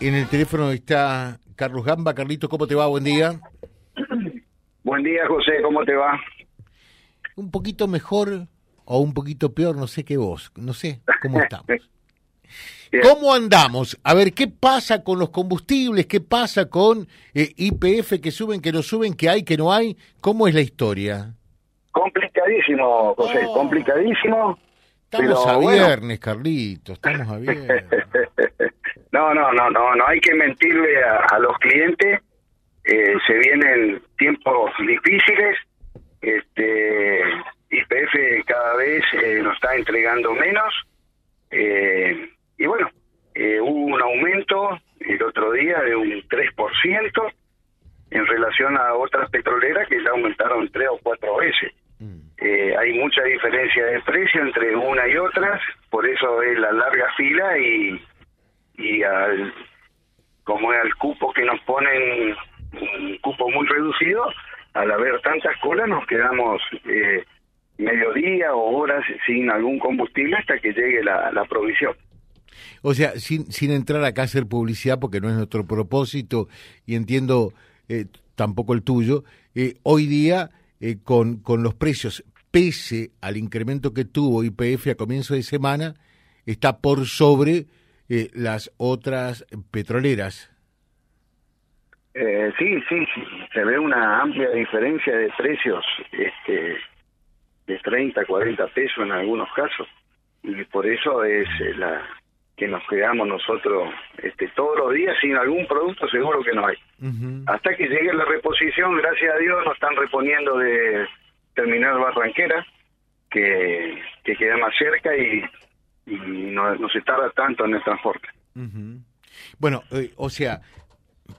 En el teléfono está Carlos Gamba. Carlito, ¿cómo te va? Buen día. Buen día, José, ¿cómo te va? Un poquito mejor o un poquito peor, no sé qué vos, no sé cómo estamos. ¿Cómo andamos? A ver, ¿qué pasa con los combustibles? ¿Qué pasa con eh, IPF que suben, que no suben, que hay, que no hay? ¿Cómo es la historia? Complicadísimo, José, Oh. complicadísimo. Estamos Pero a bueno. viernes, Carlito, estamos a viernes. No, no, no, no, no hay que mentirle a, a los clientes. Eh, se vienen tiempos difíciles. Este, IPF cada vez eh, nos está entregando menos. Eh, y bueno, eh, hubo un aumento el otro día de un 3% en relación a otras petroleras que ya aumentaron tres o cuatro veces. Mm. Eh, hay mucha diferencia de precio entre una y otras, por eso es la larga fila y, y al, como es al cupo que nos ponen, un cupo muy reducido, al haber tantas colas nos quedamos eh, mediodía o horas sin algún combustible hasta que llegue la, la provisión. O sea, sin, sin entrar acá a hacer publicidad, porque no es nuestro propósito, y entiendo eh, tampoco el tuyo, eh, hoy día, eh, con, con los precios, pese al incremento que tuvo IPF a comienzo de semana, está por sobre eh, las otras petroleras. Eh, sí, sí, sí, se ve una amplia diferencia de precios, este, de 30, 40 pesos en algunos casos, y por eso es eh, la que nos quedamos nosotros este, todos los días sin algún producto seguro que no hay. Hasta que llegue la reposición, gracias a Dios nos están reponiendo de terminal Barranquera, que, que queda más cerca y, y no, no se tarda tanto en el transporte. Bueno, eh, o sea,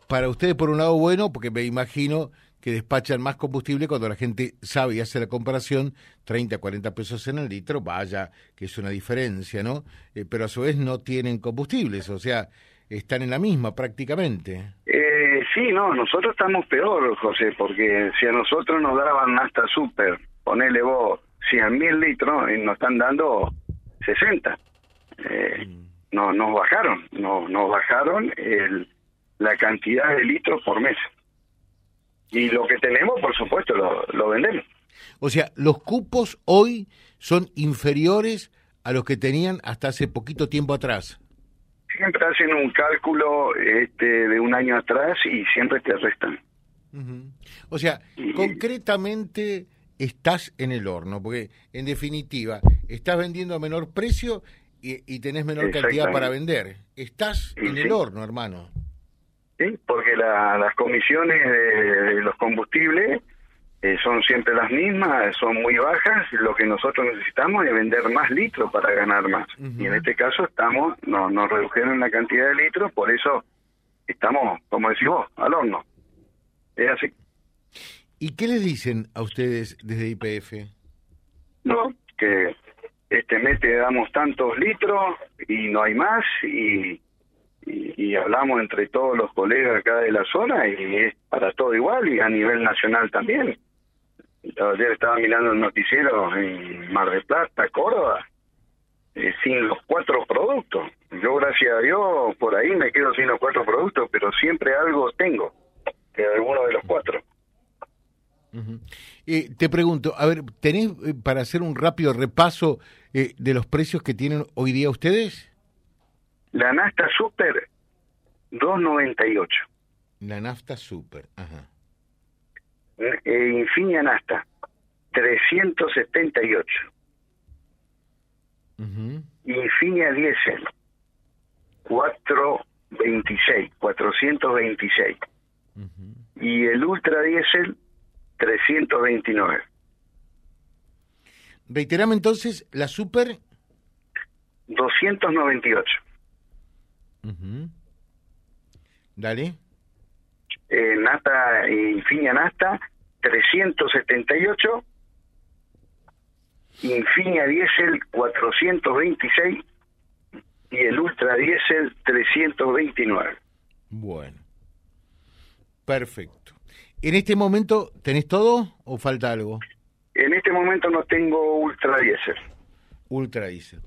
para ustedes por un lado bueno, porque me imagino que despachan más combustible cuando la gente sabe y hace la comparación, 30, 40 pesos en el litro, vaya, que es una diferencia, ¿no? Eh, pero a su vez no tienen combustibles, o sea, están en la misma prácticamente. Eh, sí, no, nosotros estamos peor, José, porque si a nosotros nos daban hasta súper, ponele vos 100 mil litros, y nos están dando 60. Eh, no, nos bajaron, no, nos bajaron el, la cantidad de litros por mes. Y lo que tenemos, por supuesto, lo, lo vendemos. O sea, los cupos hoy son inferiores a los que tenían hasta hace poquito tiempo atrás. Siempre hacen un cálculo este, de un año atrás y siempre te restan. O sea, Y- concretamente estás en el horno, porque en definitiva estás vendiendo a menor precio y, y tenés menor cantidad para vender. Estás Y en sí. el horno, hermano. ¿sí? porque la- las comisiones de, de los combustibles eh, son siempre las mismas, son muy bajas, lo que nosotros necesitamos es vender más litros para ganar más. Y en este caso estamos, no, nos redujeron la cantidad de litros, por eso estamos, como decís vos, al horno. Es así. ¿Y qué les dicen a ustedes desde IPF? No, que este mes te damos tantos litros y no hay más y, y, hablamos entre todos los colegas acá de la zona y es para todo igual y a nivel nacional también. Ayer estaba mirando el noticiero en Mar del Plata, Córdoba, eh, sin los cuatro productos. Yo, gracias a Dios, por ahí me quedo sin los cuatro productos, pero siempre algo tengo de alguno de los cuatro. Eh, te pregunto, a ver, ¿tenés eh, para hacer un rápido repaso eh, de los precios que tienen hoy día ustedes? La Nasta Super, 298. La nafta super, ajá. Infinia Nasta, 378. Ujú. Infinia Diesel, 426, 426. Ujú. Y el Ultra Diesel, 329. Reiterame entonces, la super... 298. Ujú. Dale. Eh, Nata, Infinia Nasta, 378. Infinia Diesel, 426. Y el Ultra Diesel, 329. Bueno. Perfecto. ¿En este momento tenés todo o falta algo? En este momento no tengo Ultra Diesel. Ultra dice.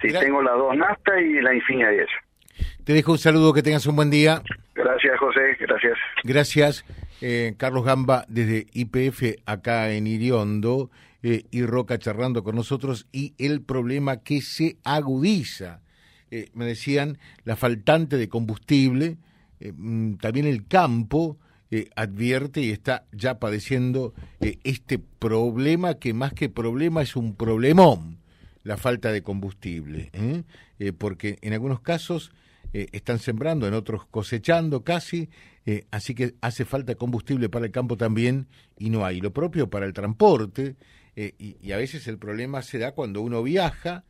Sí, Gra- tengo las dos Nasta y la Infinia Diesel. Te dejo un saludo, que tengas un buen día. Gracias, José, gracias. Gracias, eh, Carlos Gamba, desde IPF acá en Iriondo, eh, y Roca charlando con nosotros, y el problema que se agudiza. Eh, me decían, la faltante de combustible, mm, también el campo, advierte y está ya padeciendo este problema que más que problema es un problemón, la falta de combustible, porque en algunos casos eh, están sembrando, en otros cosechando casi, eh, así que hace falta combustible para el campo también y no hay. Lo propio para el transporte, eh, y, a veces el problema se da cuando uno viaja,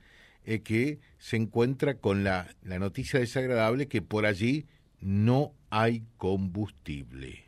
que se encuentra con la, la noticia desagradable que por allí no hay combustible.